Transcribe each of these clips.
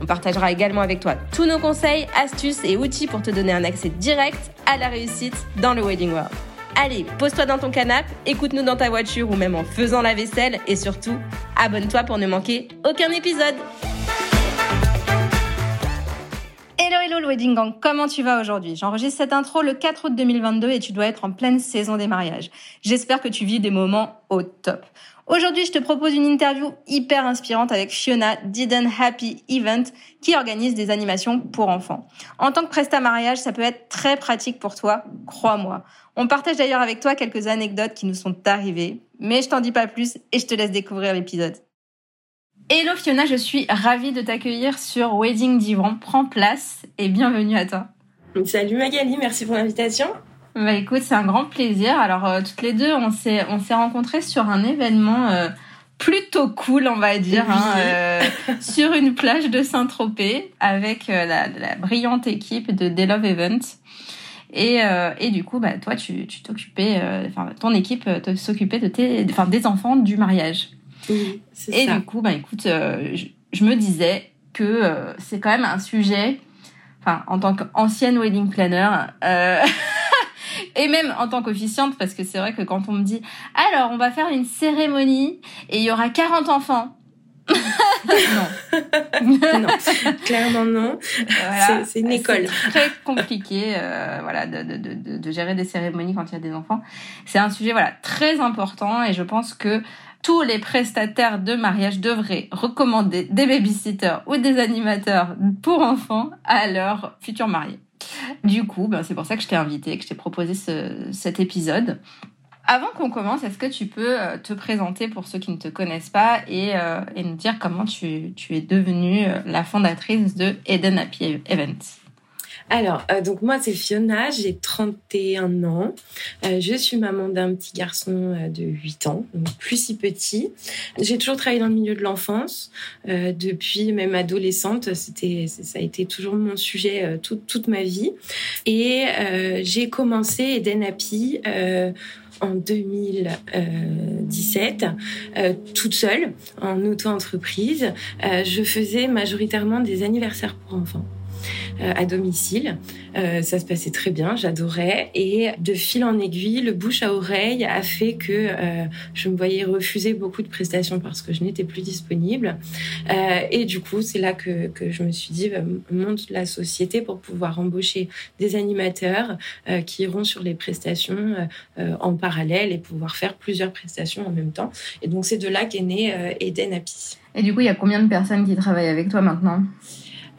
On partagera également avec toi tous nos conseils, astuces et outils pour te donner un accès direct à la réussite dans le Wedding World. Allez, pose-toi dans ton canapé, écoute-nous dans ta voiture ou même en faisant la vaisselle et surtout, abonne-toi pour ne manquer aucun épisode. Hello hello le Wedding Gang, comment tu vas aujourd'hui? J'enregistre cette intro le 4 août 2022 et tu dois être en pleine saison des mariages. J'espère que tu vis des moments au top. Aujourd'hui, je te propose une interview hyper inspirante avec Fiona Didn't Happy Event qui organise des animations pour enfants. En tant que presta mariage, ça peut être très pratique pour toi, crois-moi. On partage d'ailleurs avec toi quelques anecdotes qui nous sont arrivées, mais je t'en dis pas plus et je te laisse découvrir l'épisode. Hello Fiona, je suis ravie de t'accueillir sur Wedding Divan. Prends place et bienvenue à toi. Salut Magali, merci pour l'invitation. Bah écoute, c'est un grand plaisir. Alors euh, toutes les deux, on s'est on s'est rencontrés sur un événement euh, plutôt cool, on va dire, hein, euh, sur une plage de Saint-Tropez avec la, la, brillante équipe de Day Love Event. Et, et du coup, bah toi, tu tu t'occupais, enfin ton équipe s'occupait de tes, enfin des enfants du mariage. Oui, et ça. du coup, bah écoute, je, je, me disais que c'est quand même un sujet, enfin en tant qu'ancienne wedding planner. et même en tant qu'officiante, parce que c'est vrai que quand on me dit, alors on va faire une cérémonie et il y aura 40 enfants. non. non, clairement non. Voilà. C'est une école. C'est très compliqué, euh, voilà, de, de, de, de, gérer des cérémonies quand il y a des enfants. C'est un sujet, voilà, très important et je pense que tous les prestataires de mariage devraient recommander des babysitters ou des animateurs pour enfants à leurs futurs mariés. Du coup, ben, c'est pour ça que je t'ai invité, que je t'ai proposé ce, cet épisode. Avant qu'on commence, est-ce que tu peux euh, te présenter pour ceux qui ne te connaissent pas et, euh, nous dire comment tu, tu es devenue euh, la fondatrice de Eden Happy Events? Alors, euh, donc moi, c'est Fiona, j'ai 31 ans. Euh, je suis maman d'un petit garçon euh, de 8 ans, donc plus si petit. J'ai toujours travaillé dans le milieu de l'enfance. Euh, depuis même adolescente, c'était, ça a été toujours mon sujet euh, toute, toute ma vie. Et j'ai commencé Eden Happy en 2017, euh, toute seule, en auto-entreprise. Euh, je faisais majoritairement des anniversaires pour enfants. Euh, à domicile. Euh, ça se passait très bien, j'adorais. Et de fil en aiguille, le bouche à oreille a fait que euh, je me voyais refuser beaucoup de prestations parce que je n'étais plus disponible. et du coup, c'est là que, je me suis dit, bah, monte la société pour pouvoir embaucher des animateurs qui iront sur les prestations en parallèle et pouvoir faire plusieurs prestations en même temps. Et donc, c'est de là qu'est né Eden Happy. Et du coup, il y a combien de personnes qui travaillent avec toi maintenant?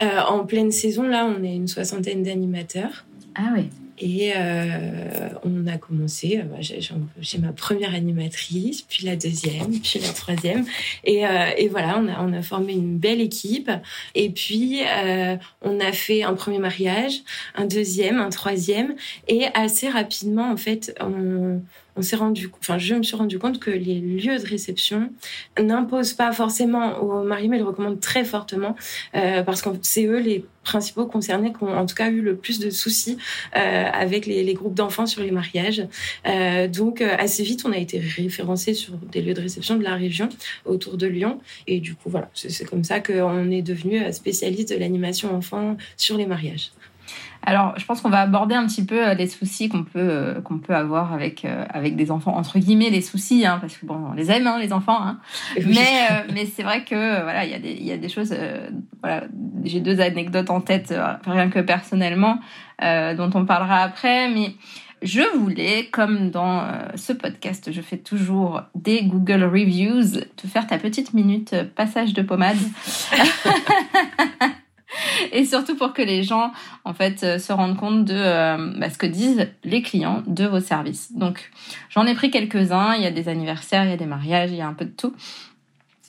Euh, en pleine saison, là, on est une soixantaine d'animateurs. Ah oui. Et euh, on a commencé, euh, j'ai ma première animatrice, puis la deuxième, puis la troisième. Et, euh, et voilà, on a, on a formé une belle équipe. Et puis, euh, on a fait un premier mariage, un deuxième, un troisième. Et assez rapidement, en fait, on, on s'est rendu, enfin, je me suis rendu compte que les lieux de réception n'imposent pas forcément aux mariés, mais le recommandent très fortement euh, parce que c'est eux les principaux concernés qui ont en tout cas eu le plus de soucis euh, avec les, les groupes d'enfants sur les mariages. Euh, donc euh, assez vite, on a été référencé sur des lieux de réception de la région autour de Lyon. Et du coup, voilà, c'est comme ça qu'on est devenu spécialiste de l'animation enfant sur les mariages. Alors, je pense qu'on va aborder un petit peu les soucis qu'on peut euh, qu'on peut avoir avec euh, avec des enfants entre guillemets les soucis, hein, parce que bon, on les aime hein, les enfants, hein. Oui. mais euh, mais c'est vrai que voilà, il y a des il y a des choses. voilà, j'ai deux anecdotes en tête, rien que personnellement, dont on parlera après, mais je voulais, comme dans ce podcast, je fais toujours des Google Reviews, te faire ta petite minute passage de pommade. et surtout pour que les gens en fait euh, se rendent compte de euh, bah, ce que disent les clients de vos services. Donc j'en ai pris quelques-uns, il y a des anniversaires, il y a des mariages, il y a un peu de tout.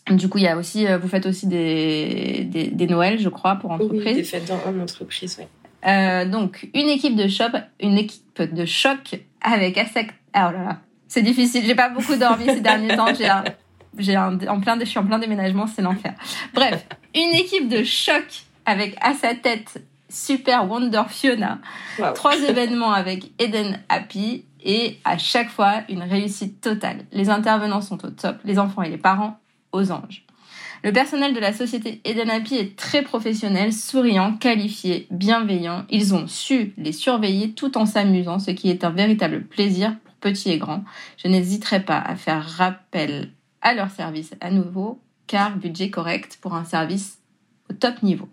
Du coup, il y a aussi, vous faites aussi des, des, des Noëls, je crois, pour entreprise. Oui, des fêtes en entreprise, oui. Euh, donc, une équipe de choc, une équipe de choc avec Asec. Ah oh là là, c'est difficile. J'ai pas beaucoup dormi ces derniers temps. J'ai j'ai en plein, je suis en plein déménagement, c'est l'enfer. Bref, une équipe de choc avec à sa tête Super Wonder Fiona, trois événements avec Eden Happy et à chaque fois une réussite totale. Les intervenants sont au top, les enfants et les parents aux anges. Le personnel de la société Eden Happy est très professionnel, souriant, qualifié, bienveillant. Ils ont su les surveiller tout en s'amusant, ce qui est un véritable plaisir pour petits et grands. Je n'hésiterai pas à faire rappel à leur service à nouveau, car budget correct pour un service au top niveau.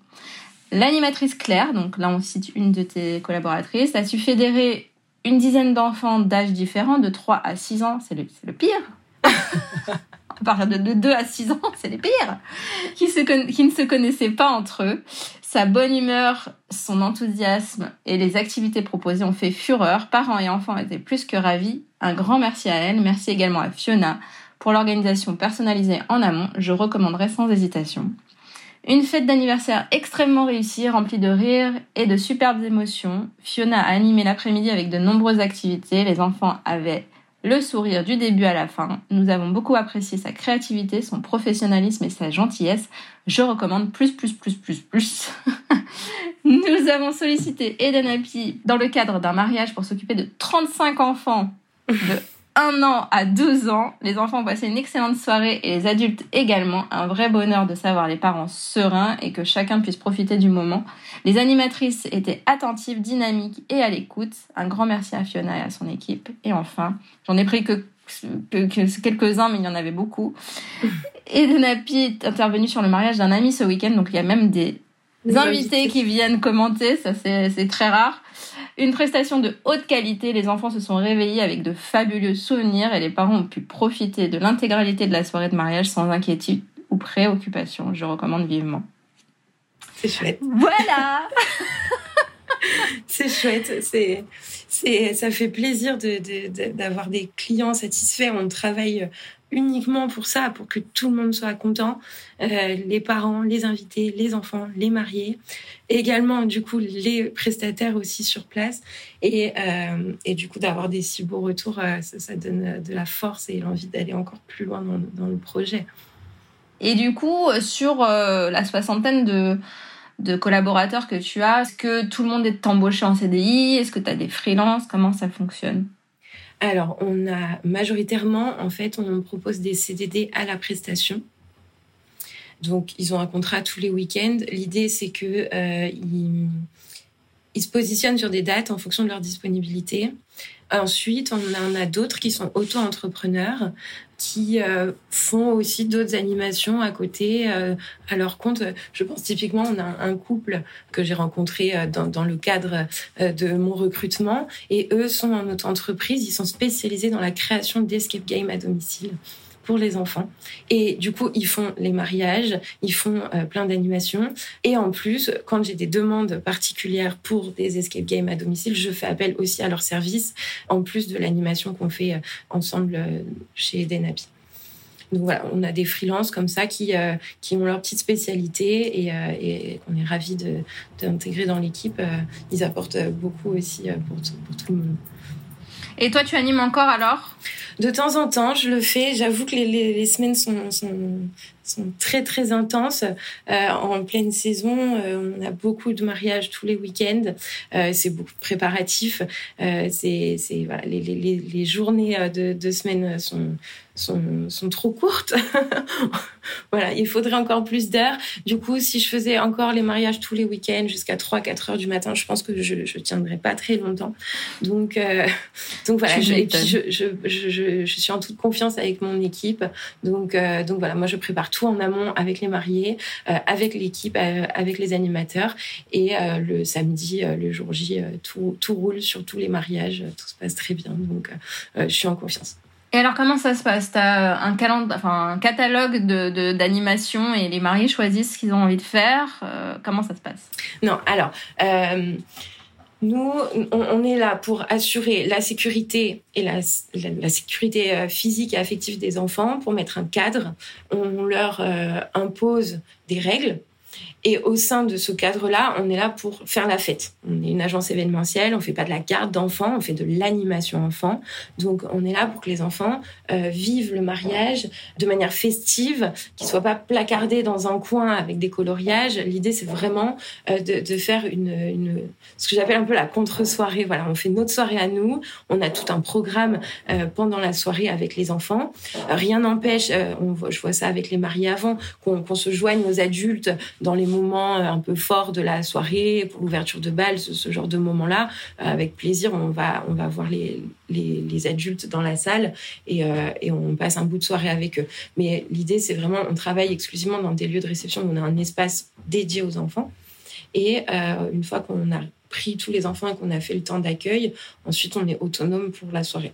L'animatrice Claire, donc là on cite une de tes collaboratrices, a su fédérer une dizaine d'enfants d'âge différents, de 3 à 6 ans, c'est le, le pire. à partir de 2 à 6 ans, c'est les pires, qui, qui ne se connaissaient pas entre eux. Sa bonne humeur, son enthousiasme et les activités proposées ont fait fureur. Parents et enfants étaient plus que ravis. Un grand merci à elle. Merci également à Fiona pour l'organisation personnalisée en amont. Je recommanderais sans hésitation. Une fête d'anniversaire extrêmement réussie, remplie de rires et de superbes émotions. Fiona a animé l'après-midi avec de nombreuses activités. Les enfants avaient le sourire du début à la fin. Nous avons beaucoup apprécié sa créativité, son professionnalisme et sa gentillesse. Je recommande plus, plus, plus, plus, plus. Nous avons sollicité Eden Happy dans le cadre d'un mariage pour s'occuper de 35 enfants de 1 an à 12 ans. Les enfants ont passé une excellente soirée et les adultes également. Un vrai bonheur de savoir les parents sereins et que chacun puisse profiter du moment. Les animatrices étaient attentives, dynamiques et à l'écoute. Un grand merci à Fiona et à son équipe. Et enfin, j'en ai pris que, quelques-uns, mais il y en avait beaucoup. Happy est intervenu sur le mariage d'un ami ce week-end, donc il y a même des invités qui viennent commenter, ça c'est très rare. Une prestation de haute qualité, les enfants se sont réveillés avec de fabuleux souvenirs et les parents ont pu profiter de l'intégralité de la soirée de mariage sans inquiétude ou préoccupation. Je recommande vivement. C'est chouette. Voilà C'est chouette. C'est, c'est, ça fait plaisir d'avoir des clients satisfaits. On travaille uniquement pour ça, pour que tout le monde soit content, euh, les parents, les invités, les enfants, les mariés, également du coup les prestataires aussi sur place, et, euh, et du coup d'avoir des si beaux retours, euh, ça, donne de la force et l'envie d'aller encore plus loin dans, dans, le projet. Et du coup, sur la soixantaine de, de collaborateurs que tu as, est-ce que tout le monde est embauché en CDI Est-ce que tu as des freelances? Comment ça fonctionne? Alors, on a majoritairement, en fait, on propose des CDD à la prestation. Donc, ils ont un contrat tous les week-ends. L'idée, c'est que euh, ils, se positionnent sur des dates en fonction de leur disponibilité. Ensuite, on en a d'autres qui sont auto-entrepreneurs, qui euh, font aussi d'autres animations à côté, euh, à leur compte. Je pense typiquement, on a un couple que j'ai rencontré euh, dans, dans, le cadre de mon recrutement, et eux sont en auto-entreprise, ils sont spécialisés dans la création d'escape games à domicile pour les enfants. Et du coup, ils font les mariages, ils font euh, plein d'animations. Et en plus, quand j'ai des demandes particulières pour des escape games à domicile, je fais appel aussi à leur service, en plus de l'animation qu'on fait euh, ensemble euh, chez Denapi. Donc voilà, on a des freelances comme ça qui, qui ont leur petite spécialité et, et on est ravis d'intégrer dans l'équipe. ils apportent beaucoup aussi pour, pour tout le monde. Et toi, tu animes encore alors? De temps en temps, je le fais. J'avoue que les, les, semaines sont, sont, sont, très très intenses. Euh, en pleine saison, euh, on a beaucoup de mariages tous les week-ends. Euh, c'est beaucoup de préparatifs. C'est les, les, journées de, de semaine sont sont, sont trop courtes. voilà, il faudrait encore plus d'heures. Du coup, si je faisais encore les mariages tous les week-ends jusqu'à 3-4 heures du matin, je pense que je ne tiendrais pas très longtemps. Donc, euh, donc voilà, je, et puis je, je, je, je, suis en toute confiance avec mon équipe. Donc, euh, donc voilà, moi je prépare tout en amont avec les mariés, euh, avec l'équipe, avec les animateurs. Et le samedi, le jour J, tout, tout roule sur tous les mariages, tout se passe très bien. Donc je suis en confiance. Et alors, comment ça se passe? Tu as un, enfin, un catalogue de, et les mariés choisissent ce qu'ils ont envie de faire. Euh, comment ça se passe? Non, alors, euh, Nous, on, est là pour assurer la sécurité et la, la, sécurité euh, physique et affective des enfants, pour mettre un cadre. On leur euh, impose des règles et au sein de ce cadre-là, on est là pour faire la fête. On est une agence événementielle, on fait pas de la garde d'enfants, on fait de l'animation enfant. Donc on est là pour que les enfants euh, vivent le mariage de manière festive, qu'ils soient pas placardés dans un coin avec des coloriages. L'idée c'est vraiment euh, de, faire une, ce que j'appelle un peu la contre-soirée. Voilà, on fait notre soirée à nous. On a tout un programme euh, pendant la soirée avec les enfants. rien n'empêche, je vois ça avec les mariés avant, qu'on se joigne aux adultes dans les euh, un peu fort de la soirée, pour l'ouverture de bal, ce, genre de moment-là, euh, avec plaisir, on va, on va voir les, les, adultes dans la salle et, euh, et, on passe un bout de soirée avec eux. Mais l'idée, c'est vraiment, on travaille exclusivement dans des lieux de réception on a un espace dédié aux enfants. Et une fois qu'on a pris tous les enfants et qu'on a fait le temps d'accueil, ensuite on est autonome pour la soirée.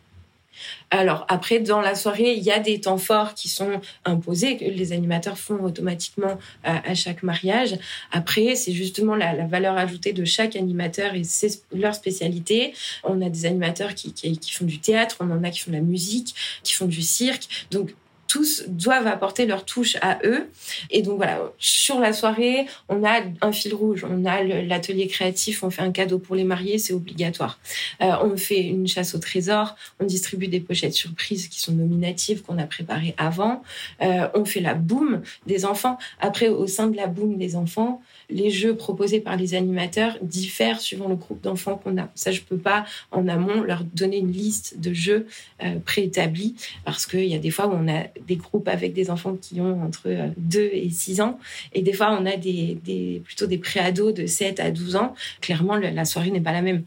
Alors après, dans la soirée, il y a des temps forts qui sont imposés, que les animateurs font automatiquement euh, à chaque mariage. Après, c'est justement la, valeur ajoutée de chaque animateur et c'est leur spécialité. On a des animateurs qui, qui, font du théâtre, on en a qui font de la musique, qui font du cirque. Donc tous doivent apporter leur touche à eux. Et donc voilà, sur la soirée, on a un fil rouge, on a l'atelier créatif, on fait un cadeau pour les mariés, c'est obligatoire. Euh, on fait une chasse au trésor, on distribue des pochettes surprises qui sont nominatives qu'on a préparées avant. Euh, on fait la boum des enfants. Après, au sein de la boum des enfants, les jeux proposés par les animateurs diffèrent suivant le groupe d'enfants qu'on a. Ça, je peux pas en amont leur donner une liste de jeux euh, préétablis parce qu'il y a des fois où on a des groupes avec des enfants qui ont entre 2 euh, et 6 ans et des fois on a des, plutôt des préados de 7 à 12 ans. Clairement, la soirée n'est pas la même.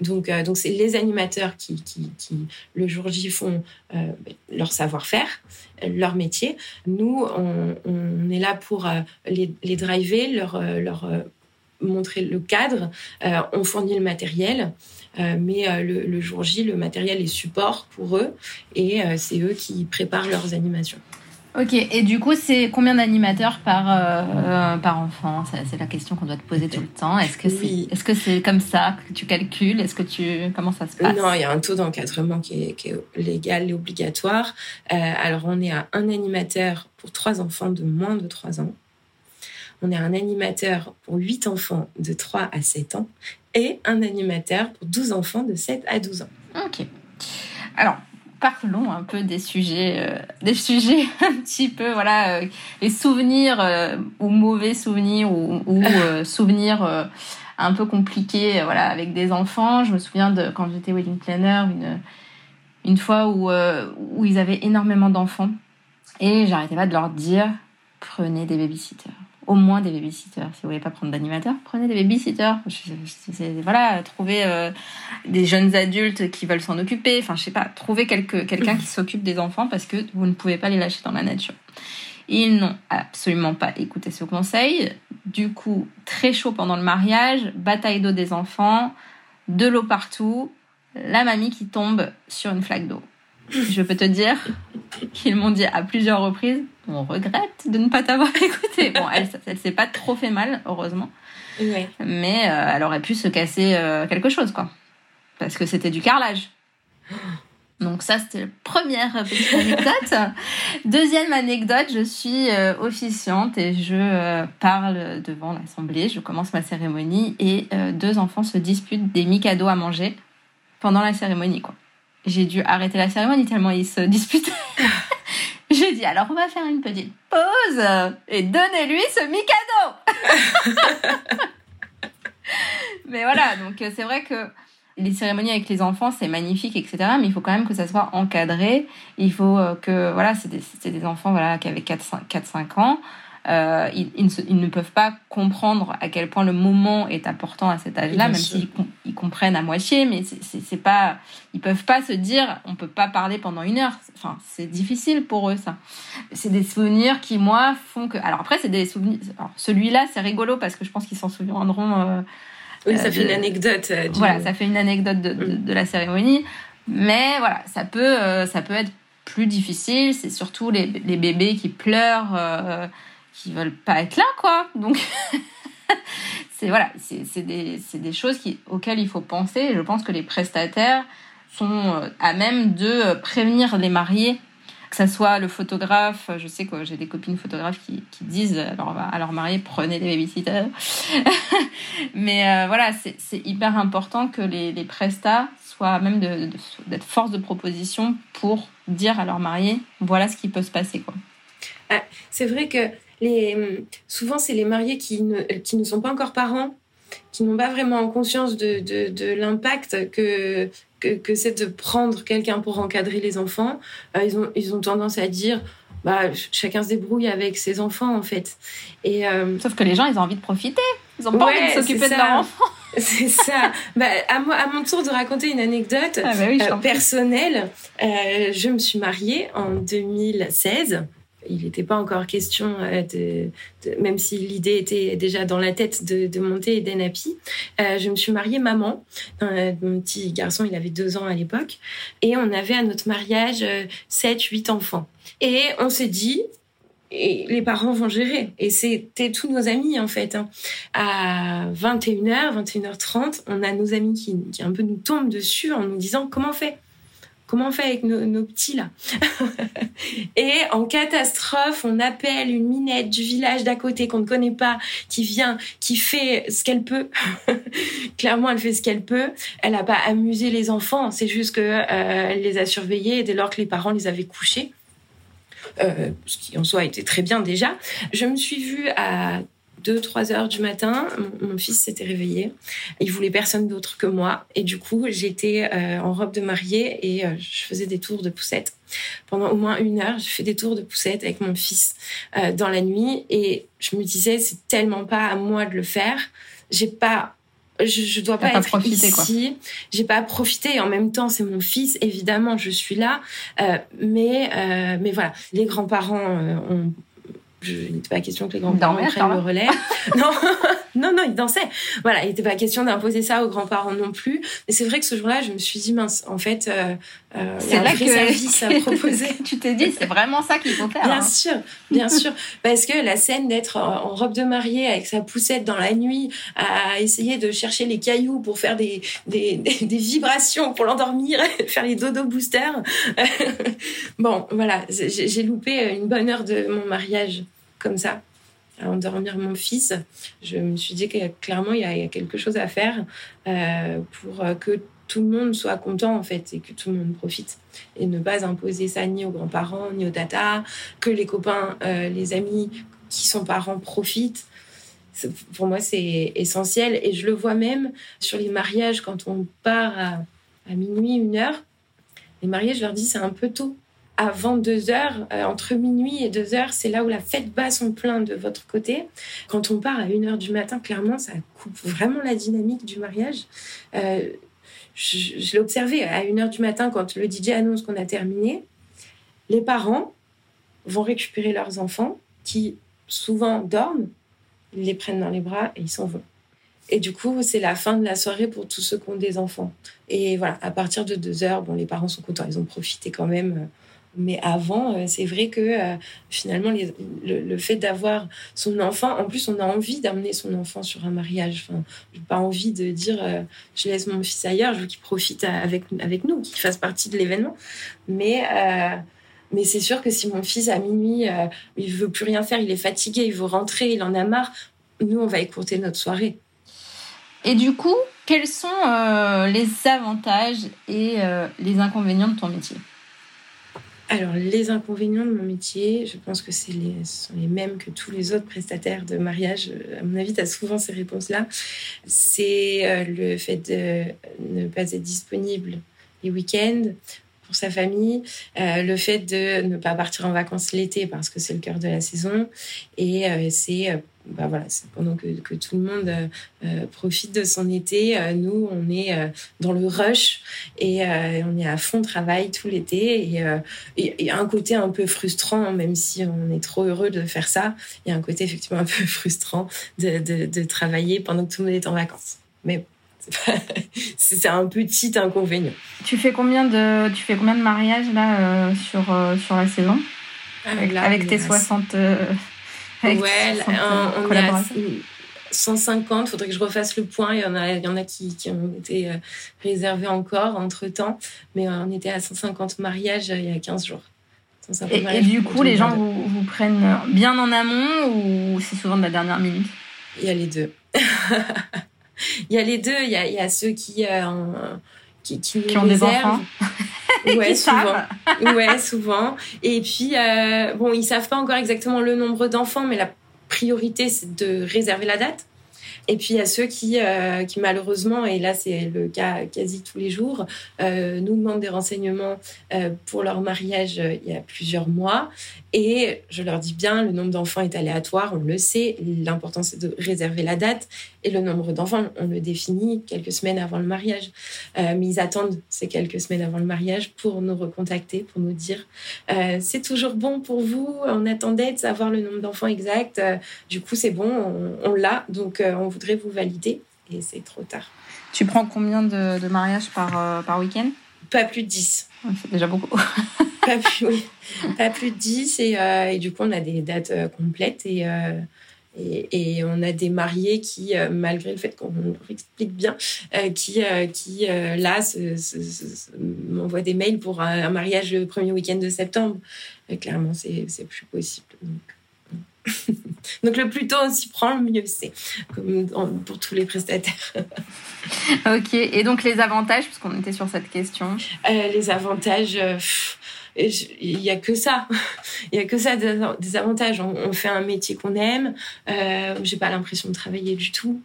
Donc, euh, donc c'est les animateurs qui, qui, qui, le jour J, font euh, leur savoir-faire, leur métier. Nous, on, est là pour euh, les, les, driver, leur, leur montrer le cadre. on fournit le matériel, mais le, le, jour J, le matériel est support pour eux et c'est eux qui préparent leurs animations. Ok, et du coup, c'est combien d'animateurs par, euh, par enfant? C'est la question qu'on doit te poser tout le temps. Est-ce que c'est est -ce c'est comme ça que tu calcules? Est-ce que tu Comment ça se passe? Non, il y a un taux d'encadrement qui est, qui est, légal et obligatoire. Euh, alors, on est à un animateur pour trois enfants de moins de trois ans. On est un animateur pour huit enfants de 3 à 7 ans et un animateur pour 12 enfants de 7 à 12 ans. Ok. Alors, parlons un peu des sujets, euh, des sujets un petit peu, voilà, euh, les souvenirs euh, ou mauvais souvenirs ou, ou souvenirs un peu compliqués, voilà, avec des enfants. Je me souviens de quand j'étais wedding planner, une une fois où où ils avaient énormément d'enfants et j'arrêtais pas de leur dire prenez des babysitters au moins des babysitters. Si vous voulez pas prendre d'animateur, prenez des babysitters. Voilà, trouver euh, des jeunes adultes qui veulent s'en occuper. Enfin, je sais pas, trouver quelqu'un qui s'occupe des enfants parce que vous ne pouvez pas les lâcher dans la nature. Ils n'ont absolument pas écouté ce conseil. Du coup, très chaud pendant le mariage, bataille d'eau des enfants, de l'eau partout, la mamie qui tombe sur une flaque d'eau. Je peux te dire qu'ils m'ont dit à plusieurs reprises on regrette de ne pas t'avoir écouté. Bon, elle, elle s'est pas trop fait mal, heureusement. Mais euh, elle aurait pu se casser euh, quelque chose, quoi. Parce que c'était du carrelage. Donc ça, c'était la première petite anecdote. Deuxième anecdote, je suis euh, officiante et je parle devant l'assemblée. Je commence ma cérémonie et deux enfants se disputent des mi-cadeaux à manger pendant la cérémonie, quoi. J'ai dû arrêter la cérémonie tellement ils se disputaient. J'ai dit, alors on va faire une petite pause et donnez-lui ce mi-cadeau. mais voilà, donc euh, c'est vrai que les cérémonies avec les enfants, c'est magnifique, etc. Mais il faut quand même que ça soit encadré. Il faut euh, que, voilà, c'est des, des, enfants voilà, qui avaient 4-5 ans. Euh, ils, ils, ne peuvent pas comprendre à quel point le moment est important à cet âge-là, même s'ils ils comprennent à moitié, mais c'est pas, ils peuvent pas se dire, on peut pas parler pendant une heure. Enfin, c'est difficile pour eux ça. C'est des souvenirs qui moi font que. Alors après, c'est des souvenirs. Celui-là, c'est rigolo parce que je pense qu'ils s'en souviendront. Euh, oui, ça euh, fait une anecdote. Voilà, ça fait une anecdote de, de, mm. de, la cérémonie, mais voilà, ça peut, ça peut être plus difficile. C'est surtout les, les, bébés qui pleurent qui veulent pas être là, quoi. Donc, c'est voilà, c'est des, des, choses qui, auxquelles il faut penser. Je pense que les prestataires sont à même de prévenir les mariés que ça soit le photographe, je sais que j'ai des copines photographes qui, qui disent à leur mari prenez des babysitters. Mais euh, voilà, c'est hyper important que les, les prestats soient même d'être force de proposition pour dire à leur marié voilà ce qui peut se passer. quoi. Ah, c'est vrai que les, souvent, c'est les mariés qui ne, qui ne sont pas encore parents qui n'ont pas vraiment conscience de, de, de l'impact que, que, c'est de prendre quelqu'un pour encadrer les enfants. Euh, ils, ont, ils ont tendance à dire bah, chacun se débrouille avec ses enfants en fait. Et, euh, Sauf que les gens, ils ont envie de profiter. Ils ont pas envie de s'occuper de leurs enfants. C'est ça. bah, à, moi, à mon tour de raconter une anecdote ah bah euh, personnelle, je me suis mariée en 2016 il n'était pas encore question euh, de, même si l'idée était déjà dans la tête de, monter Denapi. Euh, je me suis mariée maman. Euh, mon petit garçon, il avait deux ans à l'époque, et on avait à notre mariage sept, huit enfants. Et on s'est dit, les parents vont gérer. Et c'était tous nos amis, en fait. Hein. À 21h, 21h30, on a nos amis qui, qui un peu nous tombent dessus en nous disant comment on fait? Comment on fait avec nos, petits là Et en catastrophe, on appelle une minette du village d'à côté qu'on ne connaît pas, qui vient, qui fait ce qu'elle peut. Clairement, elle fait ce qu'elle peut. Elle n'a pas amusé les enfants, c'est juste que euh, les a surveillés dès lors que les parents les avaient couchés. Euh, ce qui en soi était très bien déjà. Je me suis vue à 2-3 heures du matin, mon, fils s'était réveillé. Il voulait personne d'autre que moi. Et du coup, j'étais euh, en robe de mariée et euh, je faisais des tours de poussette. Pendant au moins une heure, je fais des tours de poussette avec mon fils euh, dans la nuit. Et je me disais, c'est tellement pas à moi de le faire. J'ai pas je, je dois pas, être profité, ici. J'ai pas profité. En même temps, c'est mon fils. Évidemment, je suis là. Euh, mais, euh, mais voilà, les grands-parents ont je, il n'était pas question que les grands-parents prennent le relais. non, non, non, ils dansaient. Voilà, il n'était pas question d'imposer ça aux grands-parents non plus. Mais c'est vrai que ce jour-là, je me suis dit, mince, en fait, euh, euh, c'est là que service à proposer. tu t'es dit, c'est vraiment ça qu'il faut faire. Bien hein. sûr, bien sûr. Parce que la scène d'être en, robe de mariée avec sa poussette dans la nuit, à essayer de chercher les cailloux pour faire des, des, des, vibrations pour l'endormir, faire les dodo boosters. bon, voilà, j'ai loupé une bonne heure de mon mariage comme ça à endormir mon fils. Je me suis dit que clairement, il y a, quelque chose à faire euh, pour que tout le monde soit content, en fait, et que tout le monde profite. Et ne pas imposer ça ni aux grands-parents, ni aux tatas, que les copains, euh, les amis qui sont parents profitent. Pour moi, c'est essentiel. Et je le vois même sur les mariages, quand on part à, à minuit, une heure. Les mariés, je leur dis, c'est un peu tôt avant deux heures, euh, entre minuit et deux heures, c'est là où la fête bat son plein de votre côté. Quand on part à une heure du matin, clairement, ça coupe vraiment la dynamique du mariage. Euh, je, l'ai observé à une heure du matin quand le DJ annonce qu'on a terminé. Les parents vont récupérer leurs enfants qui souvent dorment, ils les prennent dans les bras et ils s'en vont. Et du coup, c'est la fin de la soirée pour tous ceux qui ont des enfants. Et voilà, à partir de deux heures, bon, les parents sont contents, ils ont profité quand même euh, mais avant, euh, c'est vrai que euh, finalement, le, fait d'avoir son enfant, en plus, on a envie d'amener son enfant sur un mariage. Enfin, j'ai pas envie de dire euh, je laisse mon fils ailleurs, je veux qu'il profite avec, avec nous, qu'il fasse partie de l'événement. Mais, mais c'est sûr que si mon fils à minuit, il veut plus rien faire, il est fatigué, il veut rentrer, il en a marre, nous, on va écourter notre soirée. Et du coup, quels sont les avantages et les inconvénients de ton métier? Alors, les inconvénients de mon métier, je pense que c'est sont les mêmes que tous les autres prestataires de mariage. À mon avis, tu as souvent ces réponses-là. C'est euh, le fait de ne pas être disponible les week-ends pour sa famille, euh, le fait de ne pas partir en vacances l'été parce que c'est le cœur de la saison, et euh, c'est bah voilà, pendant que, que, tout le monde euh, euh, profite de son été, euh, nous, on est dans le rush et on est à fond de travail tout l'été. Et il y a un côté un peu frustrant, même si on est trop heureux de faire ça, il y a un côté effectivement un peu frustrant de, de, de travailler pendant que tout le monde est en vacances. Mais c'est un petit inconvénient. Tu fais combien de, tu fais combien de mariages là sur, sur la saison? Avec, avec tes 60 ouais, on, 150, faudrait que je refasse le point. Il y en a, il y en a qui, qui ont été réservés encore entre temps, mais on était à 150 mariages il y a 15 jours. Et, du coup, les gens vous, vous, prennent bien en amont ou c'est souvent de la dernière minute? Il y a les deux. il y a les deux. Il y a, il y a ceux qui, euh, qui, qui, qui ont des enfants. Ouais, souvent. ouais, souvent. Et puis, euh, bon, ils savent pas encore exactement le nombre d'enfants, mais la priorité, c'est de réserver la date. Et puis il y a ceux qui, euh, qui malheureusement, et là c'est le cas quasi tous les jours, euh, nous demandent des renseignements euh, pour leur mariage il y a plusieurs mois. Et je leur dis bien, le nombre d'enfants est aléatoire, on le sait. L'important c'est de réserver la date. Et le nombre d'enfants, on le définit quelques semaines avant le mariage. mais ils attendent ces quelques semaines avant le mariage pour nous recontacter, pour nous dire c'est toujours bon pour vous, on attendait de savoir le nombre d'enfants exact. du coup, c'est bon, on, l'a. Donc, voudrais vous valider et c'est trop tard. Tu prends combien de, mariages par, euh, par week-end? Pas plus de 10. c'est déjà beaucoup. pas, plus, oui. pas plus de 10 et, euh, et, du coup on a des dates euh, complètes et, et, et, on a des mariés qui, malgré le fait qu'on leur explique bien, qui, qui là m'envoient des mails pour un, mariage le premier week-end de septembre. clairement c'est plus possible. Donc. Donc le plus tôt on s'y prend, le mieux c'est, comme pour tous les prestataires. ok, et donc les avantages, puisqu'on était sur cette question euh, Les avantages, euh, il n'y a que ça. Il n'y a que ça des, avantages. On, fait un métier qu'on aime, euh, j'ai pas l'impression de travailler du tout.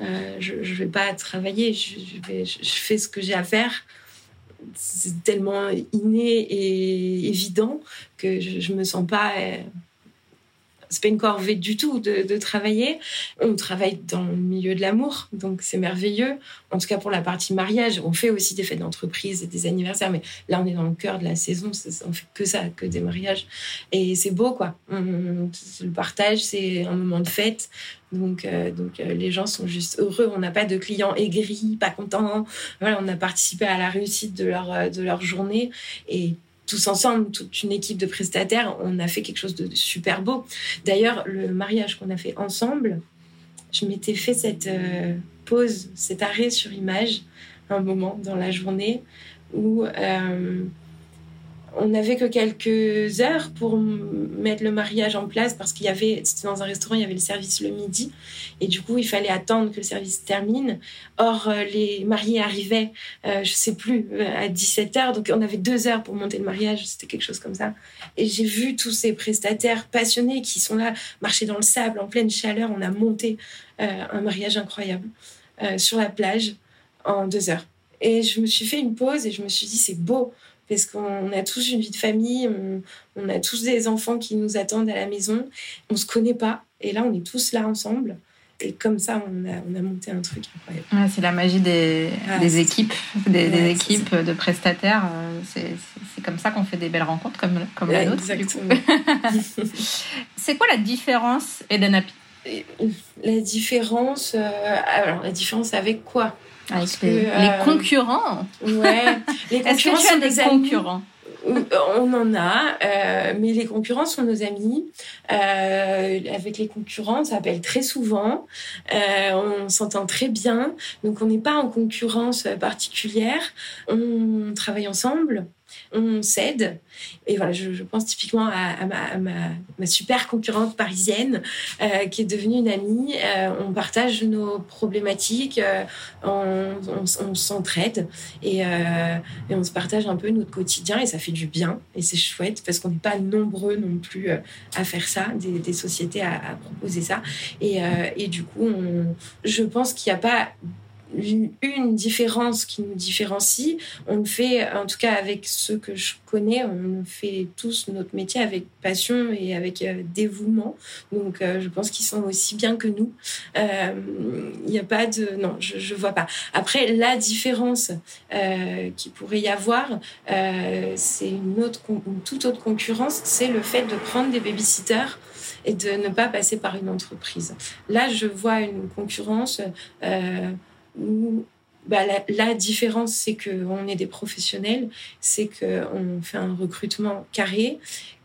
Euh, je ne vais pas travailler, je, je, fais ce que j'ai à faire c'est tellement inné et évident que je, ne me sens pas c'est pas une corvée du tout de, travailler. On travaille dans le milieu de l'amour, donc c'est merveilleux. En tout cas pour la partie mariage, on fait aussi des fêtes d'entreprise et des anniversaires, mais là on est dans le cœur de la saison, on fait que ça, que des mariages, et c'est beau quoi. le partage, c'est un moment de fête. Donc, euh, donc euh, les gens sont juste heureux. On n'a pas de clients aigris, pas contents. Voilà, on a participé à la réussite de leur, de leur journée. Et tous ensemble, toute une équipe de prestataires, on a fait quelque chose de super beau. D'ailleurs, le mariage qu'on a fait ensemble, je m'étais fait cette euh, pause, cet arrêt sur image, un moment dans la journée où euh, on n'avait que quelques heures pour mettre le mariage en place parce qu'il y avait, c'était dans un restaurant, il y avait le service le midi et du coup il fallait attendre que le service termine. Or euh, les mariés arrivaient, euh, je sais plus, euh, à 17 heures, donc on avait deux heures pour monter le mariage, c'était quelque chose comme ça. Et j'ai vu tous ces prestataires passionnés qui sont là, marcher dans le sable en pleine chaleur, on a monté un mariage incroyable sur la plage en deux heures. Et je me suis fait une pause et je me suis dit c'est beau parce qu'on a tous une vie de famille, on, a tous des enfants qui nous attendent à la maison, on se connaît pas, et là on est tous là ensemble. Et comme ça, on a, on a monté un truc incroyable. c'est la magie des, ah, des équipes, des, équipes de prestataires. Euh, c'est comme ça qu'on fait des belles rencontres comme, comme la nôtre. c'est quoi la différence, Eden Happy? La différence, euh, alors la différence avec quoi? Avec les, euh, concurrents. Ouais. Les concurrents Est-ce que tu as des concurrents euh, on en a, euh, mais les concurrents sont nos amis. Euh, avec les concurrents, ça s'appelle très souvent. on s'entend très bien. Donc, on n'est pas en concurrence particulière. On travaille ensemble on s'aide. Et voilà, je, pense typiquement à, ma, super concurrente parisienne euh, qui est devenue une amie. Euh, on partage nos problématiques, euh, on, s'entraide et, on se partage un peu notre quotidien et ça fait du bien et c'est chouette parce qu'on n'est pas nombreux non plus à faire ça, des, sociétés à, proposer ça. Et, du coup, je pense qu'il n'y a pas une différence qui nous différencie. On le fait, en tout cas avec ceux que je connais, on fait tous notre métier avec passion et avec euh, dévouement. Donc euh, je pense qu'ils sont aussi bien que nous. Il euh, n'y a pas de... Non, je ne vois pas. Après, la différence qui pourrait y avoir, c'est une, autre, une toute autre concurrence, c'est le fait de prendre des babysitters et de ne pas passer par une entreprise. Là, je vois une concurrence où bah, la, différence, c'est qu'on est des professionnels, c'est qu'on fait un recrutement carré,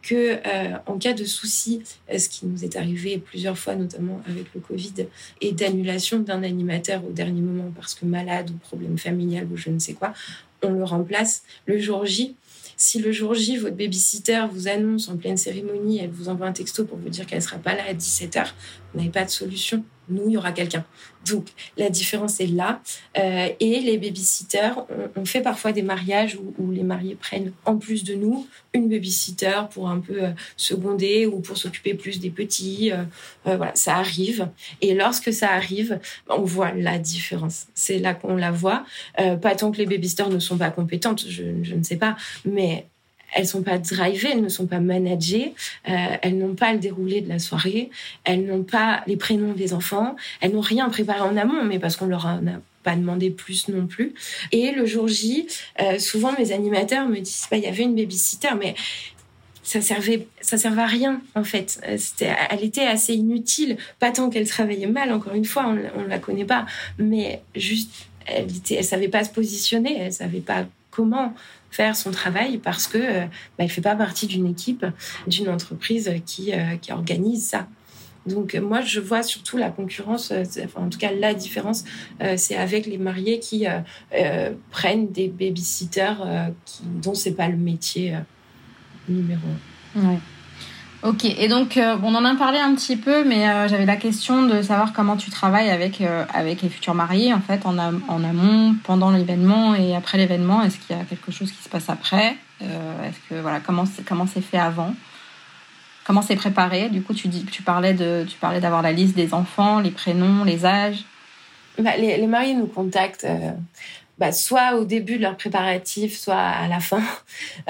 que en cas de souci, ce qui nous est arrivé plusieurs fois, notamment avec le Covid, et d'annulation d'un animateur au dernier moment parce que malade ou problème familial ou je ne sais quoi, on le remplace le jour J si le jour J, votre babysitter vous annonce en pleine cérémonie, elle vous envoie un texto pour vous dire qu'elle ne sera pas là à 17h, vous n'avez pas de solution. Nous, il y aura quelqu'un. Donc, la différence est là. Euh, et les babysitters, on, fait parfois des mariages où, les mariés prennent, en plus de nous, une babysitter pour un peu euh, seconder ou pour s'occuper plus des petits. Euh, voilà, ça arrive. Et lorsque ça arrive, on voit la différence. C'est là qu'on la voit. pas tant que les babysitters ne sont pas compétentes, je, je ne sais pas, mais elles sont pas drivées, elles ne sont pas managées, euh, elles n'ont pas le déroulé de la soirée, elles n'ont pas les prénoms des enfants, elles n'ont rien préparé en amont, mais parce qu'on leur en a pas demandé plus non plus. Et le jour J, euh, souvent mes animateurs me disent, bah, il y avait une babysitter, mais ça servait, ça servait à rien en fait. Euh, elle était assez inutile, pas tant qu'elle travaillait mal. Encore une fois, on, ne la connaît pas, mais juste, elle était, elle savait pas se positionner, elle savait pas comment faire son travail parce que euh, bah, elle fait pas partie d'une équipe, d'une entreprise qui, euh, qui organise ça. Donc euh, moi, je vois surtout la concurrence, enfin, en tout cas la différence, c'est avec les mariés qui prennent des babysitters qui, dont c'est pas le métier numéro un. Ouais. Ok, et donc euh, on en a parlé un petit peu, mais euh, j'avais la question de savoir comment tu travailles avec, euh, avec les futurs mariés, en fait, en, en amont, pendant l'événement et après l'événement. Est-ce qu'il y a quelque chose qui se passe après? Est-ce que voilà, comment c'est fait avant? Comment c'est préparé? Du coup, tu dis, tu parlais de, tu parlais d'avoir la liste des enfants, les prénoms, les âges. Bah, les, les, mariés nous contactent bah, soit au début de leur préparatif, soit à la fin.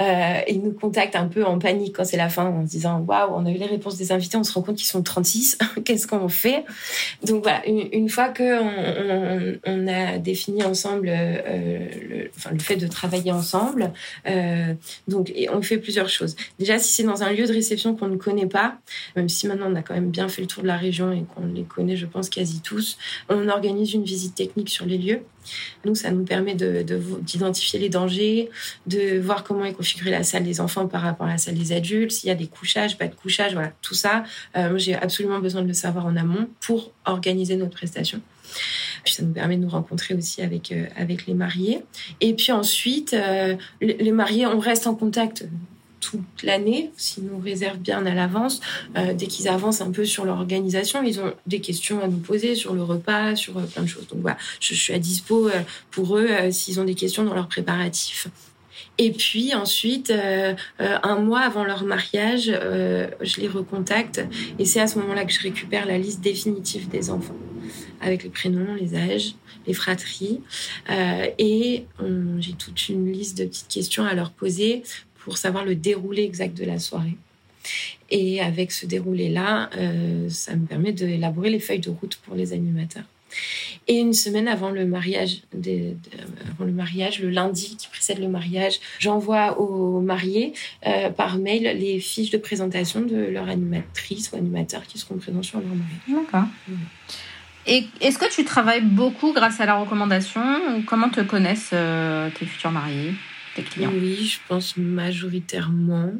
Euh, ils nous contactent un peu en panique quand c'est la fin, en se disant waouh, on a eu les réponses des invités, on se rend compte qu'ils sont 36, qu'est-ce qu'on fait? Donc voilà, une, fois que on, on, a défini ensemble euh, le, enfin, le fait de travailler ensemble, euh, donc et on fait plusieurs choses. Déjà, si c'est dans un lieu de réception qu'on ne connaît pas, même si maintenant on a quand même bien fait le tour de la région et qu'on les connaît, je pense quasi tous, on organise une visite technique sur les lieux. Nous, ça nous permet d'identifier les dangers, de voir comment est configurée la salle des enfants par rapport à la salle des adultes, s'il y a des couchages, pas de couchages, voilà, tout ça. Euh, j'ai absolument besoin de le savoir en amont pour organiser notre prestation. Puis ça nous permet de nous rencontrer aussi avec, euh, avec les mariés. Et puis ensuite, euh, les mariés, on reste en contact toute l'année, s'ils nous réservent bien à l'avance. Euh, dès qu'ils avancent un peu sur leur organisation, ils ont des questions à nous poser sur le repas, sur euh, plein de choses. Donc voilà, je, suis à dispo euh, pour eux s'ils ont des questions dans leurs préparatifs. Et puis ensuite, un mois avant leur mariage, je les recontacte et c'est à ce moment-là que je récupère la liste définitive des enfants avec les prénoms, les âges, les fratries. et j'ai toute une liste de petites questions à leur poser pour savoir le déroulé exact de la soirée. Et avec ce déroulé-là, euh, ça me permet d'élaborer les feuilles de route pour les animateurs. Et une semaine avant le mariage, avant le mariage, le lundi qui précède le mariage, j'envoie aux mariés euh, par mail les fiches de présentation de leur animatrice ou animateur qui seront présents sur leur mariage. D'accord. Et est-ce que tu travailles beaucoup grâce à la recommandation ou comment te connaissent euh, tes futurs mariés? Oui, je pense majoritairement.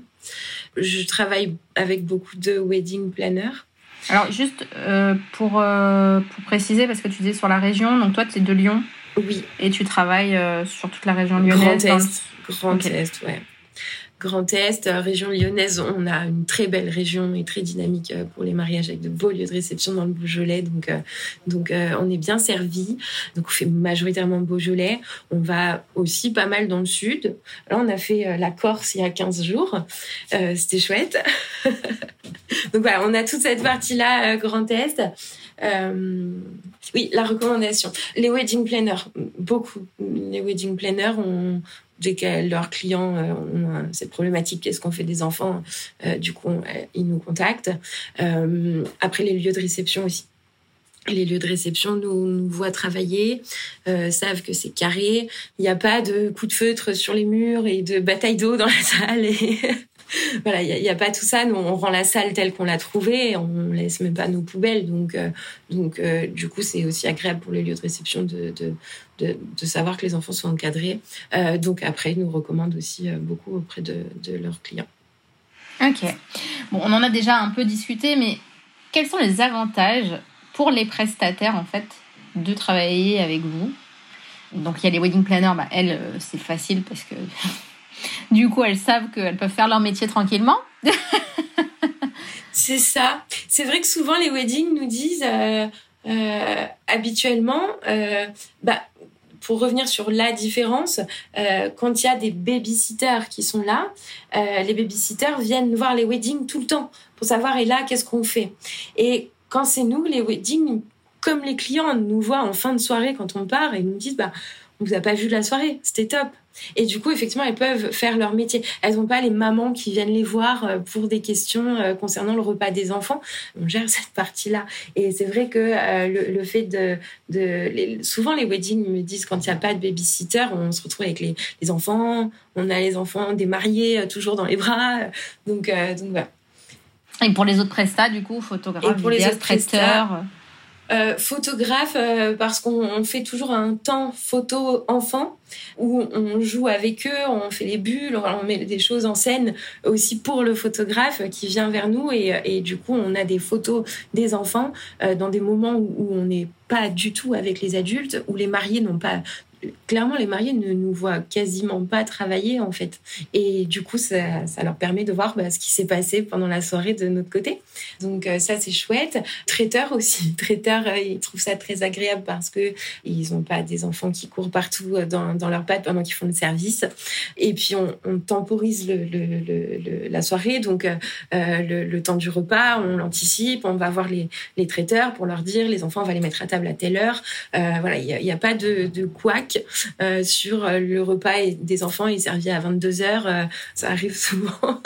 Je travaille avec beaucoup de wedding planners. Alors, juste euh, pour, euh, pour préciser, parce que tu disais sur la région, donc toi, tu es de Lyon? Oui. Et tu travailles euh, sur toute la région lyonnaise. Grand Est. Grand Est, ouais. Grand Est, euh, région lyonnaise, on a une très belle région et très dynamique euh, pour les mariages avec de beaux lieux de réception dans le Beaujolais. Donc, euh, donc on est bien servi. Donc, on fait majoritairement Beaujolais. On va aussi pas mal dans le sud. Là, on a fait la Corse il y a 15 jours. C'était chouette. donc, voilà, on a toute cette partie-là, Grand Est. oui, la recommandation. Les wedding planners, beaucoup. Les wedding planners, ont dès que leurs clients euh, ont cette problématique, qu'est-ce qu'on fait des enfants, euh, du coup, euh, ils nous contactent. après, les lieux de réception aussi. Les lieux de réception nous, voient travailler, savent que c'est carré. Il n'y a pas de coups de feutre sur les murs et de bataille d'eau dans la salle. il n'y a, pas tout ça. Nous, on rend la salle telle qu'on l'a trouvée. On laisse même pas nos poubelles. Donc, euh, donc euh, du coup, c'est aussi agréable pour les lieux de réception de, de, de, savoir que les enfants sont encadrés. Euh, donc après, ils nous recommandent aussi beaucoup auprès de, de leurs clients. Ok. Bon, on en a déjà un peu discuté, mais quels sont les avantages pour les prestataires, en fait, de travailler avec vous? Donc, il y a les wedding planners, bah, elles, c'est facile parce que du coup, elles savent qu'elles peuvent faire leur métier tranquillement. c'est ça. C'est vrai que souvent, les weddings nous disent... Euh, euh, habituellement, bah, pour revenir sur la différence, euh, quand il y a des babysitters qui sont là, euh, les babysitters viennent voir les weddings tout le temps pour savoir et là qu'est-ce qu'on fait? Et quand c'est nous, les weddings, comme les clients nous voient en fin de soirée quand on part et nous disent bah on vous a pas vu la soirée, c'était top. Et du coup, effectivement, elles peuvent faire leur métier. Elles n'ont pas les mamans qui viennent les voir euh, pour des questions euh, concernant le repas des enfants. On gère cette partie-là. Et c'est vrai que euh, le, fait de... de souvent, les weddings me disent quand il n'y a pas de babysitter, on se retrouve avec les, les, enfants, on a les enfants des mariés toujours dans les bras. Donc, donc voilà. Et pour les autres prestats, du coup, photographes, et pour les autres euh, photographe euh, parce qu'on fait toujours un temps photo enfant où on joue avec eux, on fait les bulles, on met des choses en scène aussi pour le photographe qui vient vers nous. Et, et du coup on a des photos des enfants euh, dans des moments où on n'est pas du tout avec les adultes, où les mariés n'ont pas clairement, les mariés ne nous voient quasiment pas travailler, en fait. Et du coup, ça, leur permet de voir bah, ce qui s'est passé pendant la soirée de notre côté. Donc, euh, ça, c'est chouette. Traiteur aussi. Traiteur, euh, ils trouvent ça très agréable parce que ils n'ont pas des enfants qui courent partout euh, dans, dans leurs pattes pendant qu'ils font le service. Et puis, on, temporise le, la soirée. Donc, le, temps du repas, on l'anticipe. On va voir les, les, traiteurs pour leur dire, les enfants, on va les mettre à table à telle heure. voilà, il n'y a, a, pas de, de couac euh, sur euh, le repas des enfants est servi à 22 h euh, ça arrive souvent.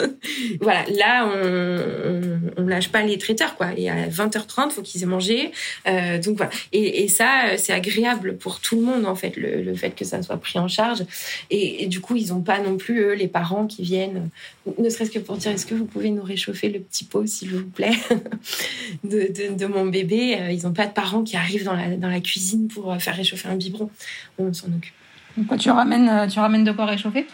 voilà, là on, on, lâche pas les traiteurs quoi. Et à 20h30, faut qu'ils aient mangé. donc voilà. Et, ça, c'est agréable pour tout le monde en fait, le, fait que ça soit pris en charge. Et, du coup, ils ont pas non plus eux, les parents qui viennent, ne serait-ce que pour dire est-ce que vous pouvez nous réchauffer le petit pot s'il vous plaît de, de, mon bébé. Ils ont pas de parents qui arrivent dans la, dans la cuisine pour faire réchauffer un biberon on s'en occupe. tu ramènes, euh, tu ramènes de quoi réchauffer?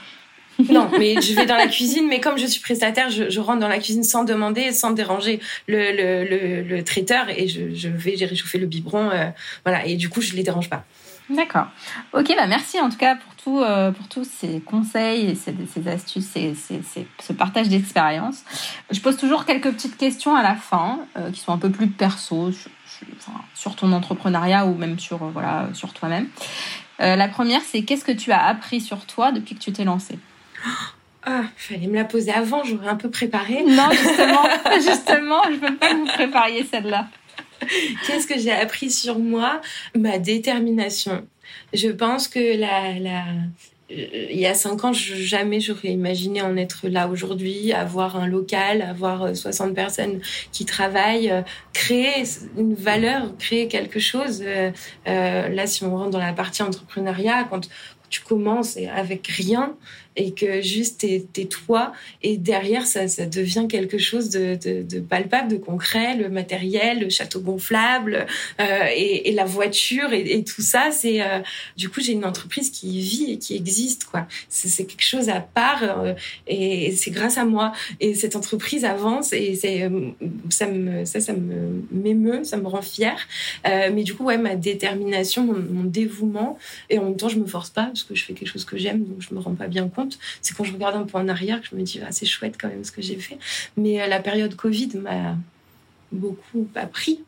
Non, mais je vais dans la cuisine, mais comme je suis prestataire, je, rentre dans la cuisine sans demander, sans déranger le, traiteur, et je, vais j'ai réchauffé le biberon, euh, voilà, et du coup je les dérange pas. D'accord. Ok, bah merci en tout cas pour tout, euh, pour tous ces conseils, et ces, astuces, et ce partage d'expérience. Je pose toujours quelques petites questions à la fin, qui sont un peu plus perso, sur, ton entrepreneuriat ou même sur voilà sur toi-même. Euh, la première, c'est qu'est-ce que tu as appris sur toi depuis que tu t'es lancée? Ah, fallait me la poser avant, j'aurais un peu préparé. Non, justement, justement, je veux pas que vous prépariez celle-là. Qu'est-ce que j'ai appris sur moi? Ma détermination. Je pense que la, la, il y a cinq ans, jamais j'aurais imaginé en être là aujourd'hui, avoir un local, avoir 60 euh, personnes qui travaillent, euh, créer une valeur, créer quelque chose. là, si on rentre dans la partie entrepreneuriat, quand tu commences avec rien, et que juste t'es toi et derrière ça, ça devient quelque chose de, de, de, palpable, de concret, le matériel, le château gonflable euh, et, et, la voiture et, et tout ça, c'est euh, du coup j'ai une entreprise qui vit et qui existe quoi. C'est quelque chose à part euh, et c'est grâce à moi et cette entreprise avance et c'est euh, ça me ça ça me m'émeut, ça me rend fière. mais du coup ouais ma détermination, mon, mon dévouement et en même temps je me force pas parce que je fais quelque chose que j'aime donc je me rends pas bien compte c'est quand je regarde un peu en arrière que je me dis, ah, c'est chouette quand même ce que j'ai fait. Mais euh, la période Covid m'a beaucoup appris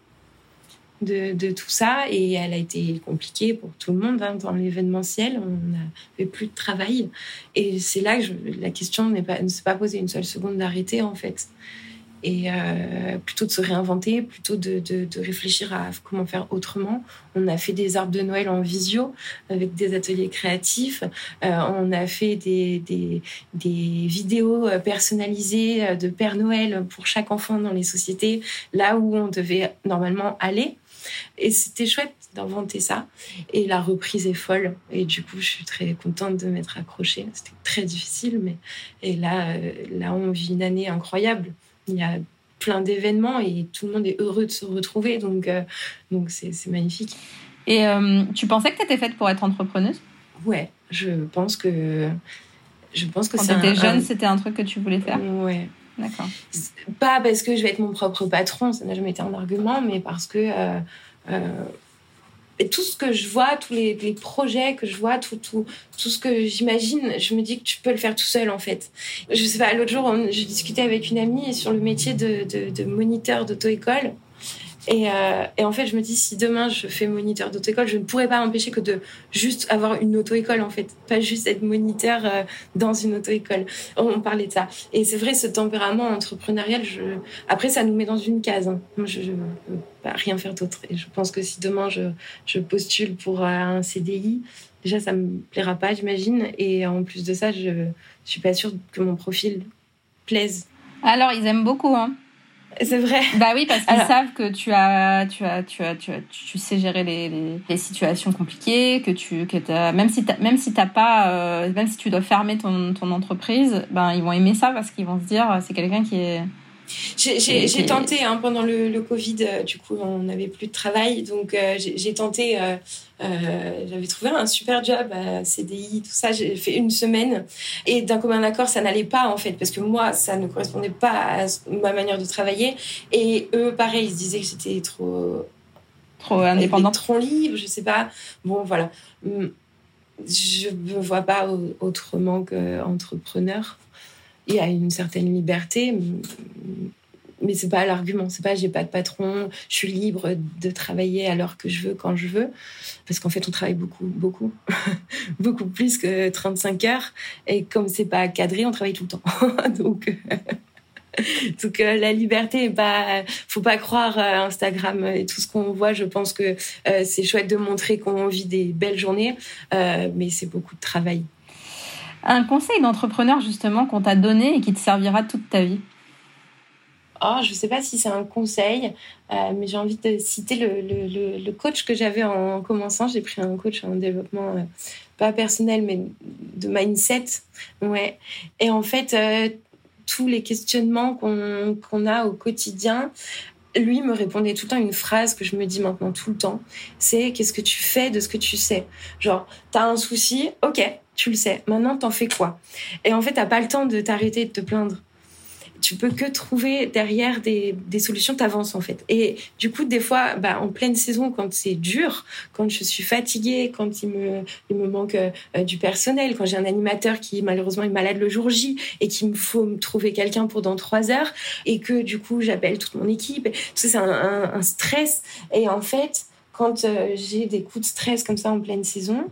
de, tout ça et elle a été compliquée pour tout le monde hein, dans l'événementiel. On n'avait plus de travail et c'est là que la question ne s'est pas posée une seule seconde d'arrêter en fait et euh, plutôt de se réinventer, plutôt de, de, de, réfléchir à comment faire autrement. On a fait des arbres de Noël en visio avec des ateliers créatifs. Euh, on a fait des, des, des, vidéos personnalisées de Père Noël pour chaque enfant dans les sociétés, là où on devait normalement aller. Et c'était chouette d'inventer ça. Et la reprise est folle. Et du coup, je suis très contente de m'être accrochée. C'était très difficile, mais et là, euh, là, on vit une année incroyable il y a plein d'événements et tout le monde est heureux de se retrouver. Donc, euh, donc c'est, magnifique. Et euh, tu pensais que tu étais faite pour être entrepreneuse? Ouais, je pense que. Je pense que Quand tu étais jeune, c'était un truc que tu voulais faire? Ouais. D'accord. Pas parce que je vais être mon propre patron, ça n'a jamais été un argument, mais parce que euh, euh, tout ce que je vois, tous les, les projets que je vois, tout, tout, tout ce que j'imagine, je me dis que tu peux le faire tout seul en fait. Je sais pas, l'autre jour, on- je discutais avec une amie sur le métier de, de, de moniteur d'auto-école. Et, euh, et en fait, je me dis, si demain je fais moniteur d'auto-école, je ne pourrais pas empêcher que de juste avoir une auto-école, en fait. Pas juste être moniteur euh, dans une auto-école. On, parlait de ça. Et c'est vrai, ce tempérament entrepreneurial, après, ça nous met dans une case. hein. Moi, je ne peux rien faire d'autre. Et je pense que si demain je, postule pour euh, un CDI, déjà, ça me plaira pas, j'imagine. Et en plus de ça, je, je suis pas sûre que mon profil plaise. Alors, ils aiment beaucoup, hein. C'est vrai. Bah oui, parce qu'ils Alors- savent que tu as, tu as, tu as, tu as, tu sais gérer les, les, les situations compliquées, que tu, que même si même si t'as pas, euh, même si tu dois fermer ton, ton entreprise, ben ils vont aimer ça parce qu'ils vont se dire, c'est quelqu'un qui est. J'ai- tenté hein, pendant le, le Covid, euh, du coup on n'avait plus de travail, donc euh, j'ai tenté, euh, j'avais trouvé un super job à CDI, tout ça, j'ai fait une semaine et d'un commun accord ça n'allait pas en fait parce que moi ça ne correspondait pas à ma manière de travailler et eux pareil ils se disaient que j'étais trop Trop indépendante. trop libre, je sais pas. Bon voilà, Hum, je me vois pas au- autrement qu'entrepreneur. Il y a une certaine liberté, mais c'est pas l'argument. C'est pas j'ai pas de patron, je suis libre de travailler à l'heure que je veux, quand je veux. Parce qu'en fait, on travaille beaucoup, beaucoup, beaucoup plus que 35 heures. Et comme c'est pas cadré, on travaille tout le temps. Donc, euh, euh, la liberté est pas. Faut pas croire à Instagram et tout ce qu'on voit. Je pense que euh, c'est chouette de montrer qu'on vit des belles journées, euh, mais c'est beaucoup de travail. Un conseil d'entrepreneur justement qu'on t'a donné et qui te servira toute ta vie? Oh, je sais pas si c'est un conseil, euh, mais j'ai envie de citer le, le, coach que j'avais en commençant. J'ai pris un coach en développement, euh, pas personnel, mais de mindset. Ouais. Et en fait, euh, tous les questionnements qu'on a au quotidien, lui me répondait tout le temps une phrase que je me dis maintenant tout le temps. C'est qu'est-ce que tu fais de ce que tu sais? Genre, t'as un souci, ok, tu le sais. Maintenant, t'en fais quoi? Et en fait, t'as pas le temps de t'arrêter et de te plaindre tu peux que trouver derrière des, des solutions, t'avances en fait. Et du coup, des fois, bah, en pleine saison, quand c'est dur, quand je suis fatiguée, quand il me, il me manque euh, du personnel, quand j'ai un animateur qui malheureusement est malade le jour J et qu'il me faut me trouver quelqu'un pour dans trois heures et que du coup, j'appelle toute mon équipe, tout ça, c'est un, un, stress. Et en fait, quand euh, j'ai des coups de stress comme ça en pleine saison,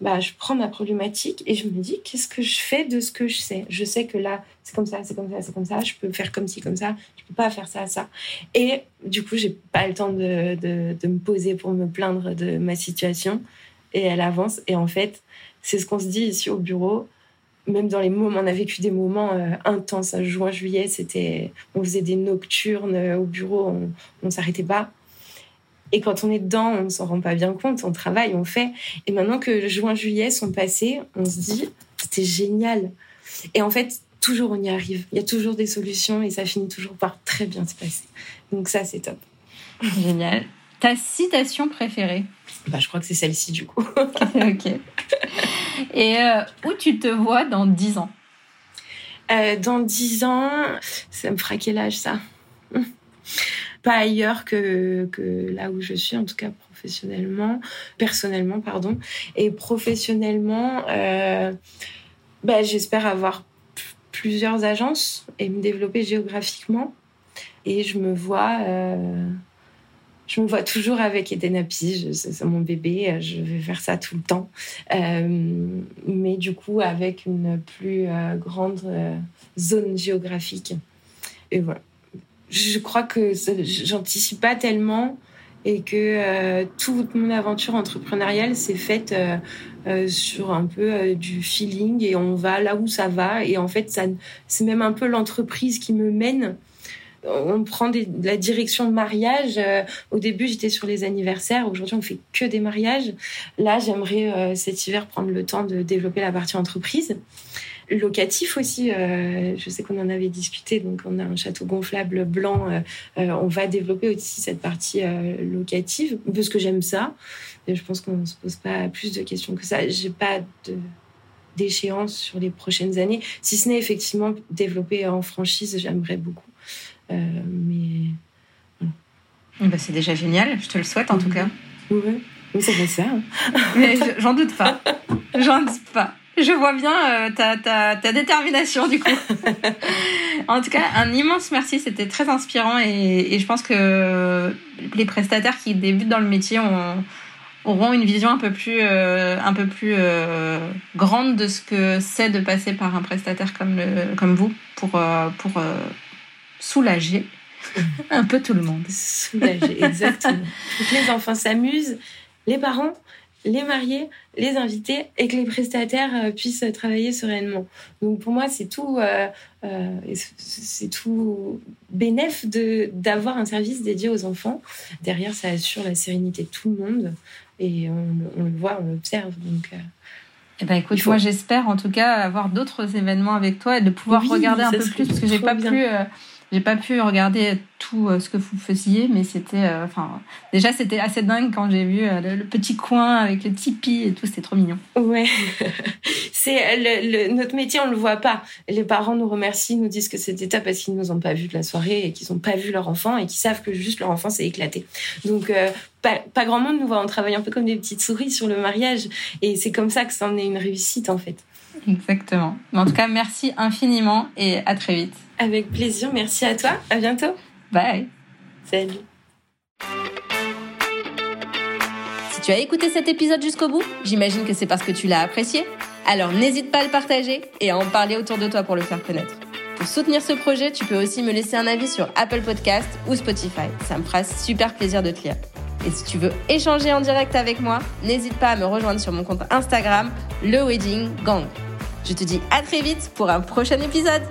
bah, je prends ma problématique et je me dis qu'est-ce que je fais de ce que je sais? Je sais que là, c'est comme ça, c'est comme ça, c'est comme ça. Je peux faire comme ci, comme ça. Je peux pas faire ça, ça. Et du coup, j'ai pas le temps de, de, de, me poser pour me plaindre de ma situation. Et elle avance. Et en fait, c'est ce qu'on se dit ici au bureau. Même dans les moments, on a vécu des moments euh, intenses. En juin, juillet, c'était, on faisait des nocturnes euh, au bureau. On, on s'arrêtait pas. Et quand on est dedans, on ne s'en rend pas bien compte, on travaille, on fait. Et maintenant que juin, juillet sont passés, on se dit, c'était génial. Et en fait, toujours on y arrive. Il y a toujours des solutions et ça finit toujours par très bien se passer. Donc ça, c'est top. Génial. Ta citation préférée? Bah, Je crois que c'est celle-ci, du coup. ok. Et euh, où tu te vois dans 10 ans? Euh, Dans 10 ans, ça me fera quel âge, ça? Pas ailleurs que, là où je suis, en tout cas professionnellement, personnellement, pardon. Et professionnellement, euh, bah, j'espère avoir plusieurs agences et me développer géographiquement. Et je me vois, euh, je me vois toujours avec Eden c'est mon bébé, je vais faire ça tout le temps. Euh, mais du coup, avec une plus euh, grande zone géographique. Et voilà je crois que j'anticipe pas tellement et que euh, toute mon aventure entrepreneuriale s'est faite euh, euh, sur un peu du feeling et on va là où ça va et en fait ça c'est même un peu l'entreprise qui me mène on prend de la direction de mariage. au début, j'étais sur les anniversaires. Aujourd'hui, on fait que des mariages. Là, j'aimerais cet hiver prendre le temps de développer la partie entreprise locatif aussi. Euh, je sais qu'on en avait discuté, donc on a un château gonflable blanc. Euh, euh, on va développer aussi cette partie locative parce que j'aime ça. Et je pense qu'on ne se pose pas plus de questions que ça. J'ai pas de d'échéance sur les prochaines années. Si ce n'est effectivement développer en franchise, j'aimerais beaucoup. mais bah, c'est déjà génial, je te le souhaite en tout cas. Oui, mais ça va ça. Hein. mais j'en doute pas. J'en doute pas. Je vois bien euh, ta, ta, ta, détermination du coup. en tout cas, un immense merci, c'était très inspirant et, et, je pense que les prestataires qui débutent dans le métier ont, auront une vision un peu plus, euh, un peu plus euh, grande de ce que c'est de passer par un prestataire comme, le, comme vous pour, pour soulager un peu tout le monde. Soulager, exactement. les enfants s'amusent, les parents, les mariés, les invités et que les prestataires euh, puissent travailler sereinement. Donc pour moi, c'est tout, euh, euh, c'est tout bénéf de d'avoir un service dédié aux enfants. Derrière, ça assure la sérénité de tout le monde et on, le voit, on l'observe. Donc eh ben écoute, moi j'espère en tout cas avoir d'autres événements avec toi et de pouvoir regarder un peu plus parce que j'ai pas pu j'ai pas pu regarder tout euh, ce que vous faisiez, mais c'était, euh, enfin, déjà c'était assez dingue quand j'ai vu euh, le, petit coin avec le tipi et tout, c'était trop mignon. Ouais, c'est le, notre métier, on le voit pas. Les parents nous remercient, nous disent que c'était top parce qu'ils nous ont pas vu de la soirée et qu'ils ont pas vu leur enfant et qu'ils savent que juste leur enfant s'est éclaté. Donc pas, pas, grand monde nous voit, on travaille un peu comme des petites souris sur le mariage et c'est comme ça que ça en est une réussite en fait. Exactement. en tout cas, merci infiniment et à très vite. Avec plaisir, merci à toi. À bientôt. Bye. Salut. Si tu as écouté cet épisode jusqu'au bout, j'imagine que c'est parce que tu l'as apprécié. Alors n'hésite pas à le partager et à en parler autour de toi pour le faire connaître. Pour soutenir ce projet, tu peux aussi me laisser un avis sur Apple Podcast ou Spotify. Ça me fera super plaisir de te lire. Et si tu veux échanger en direct avec moi, n'hésite pas à me rejoindre sur mon compte Instagram, le Wedding Gang. Je te dis à très vite pour un prochain épisode.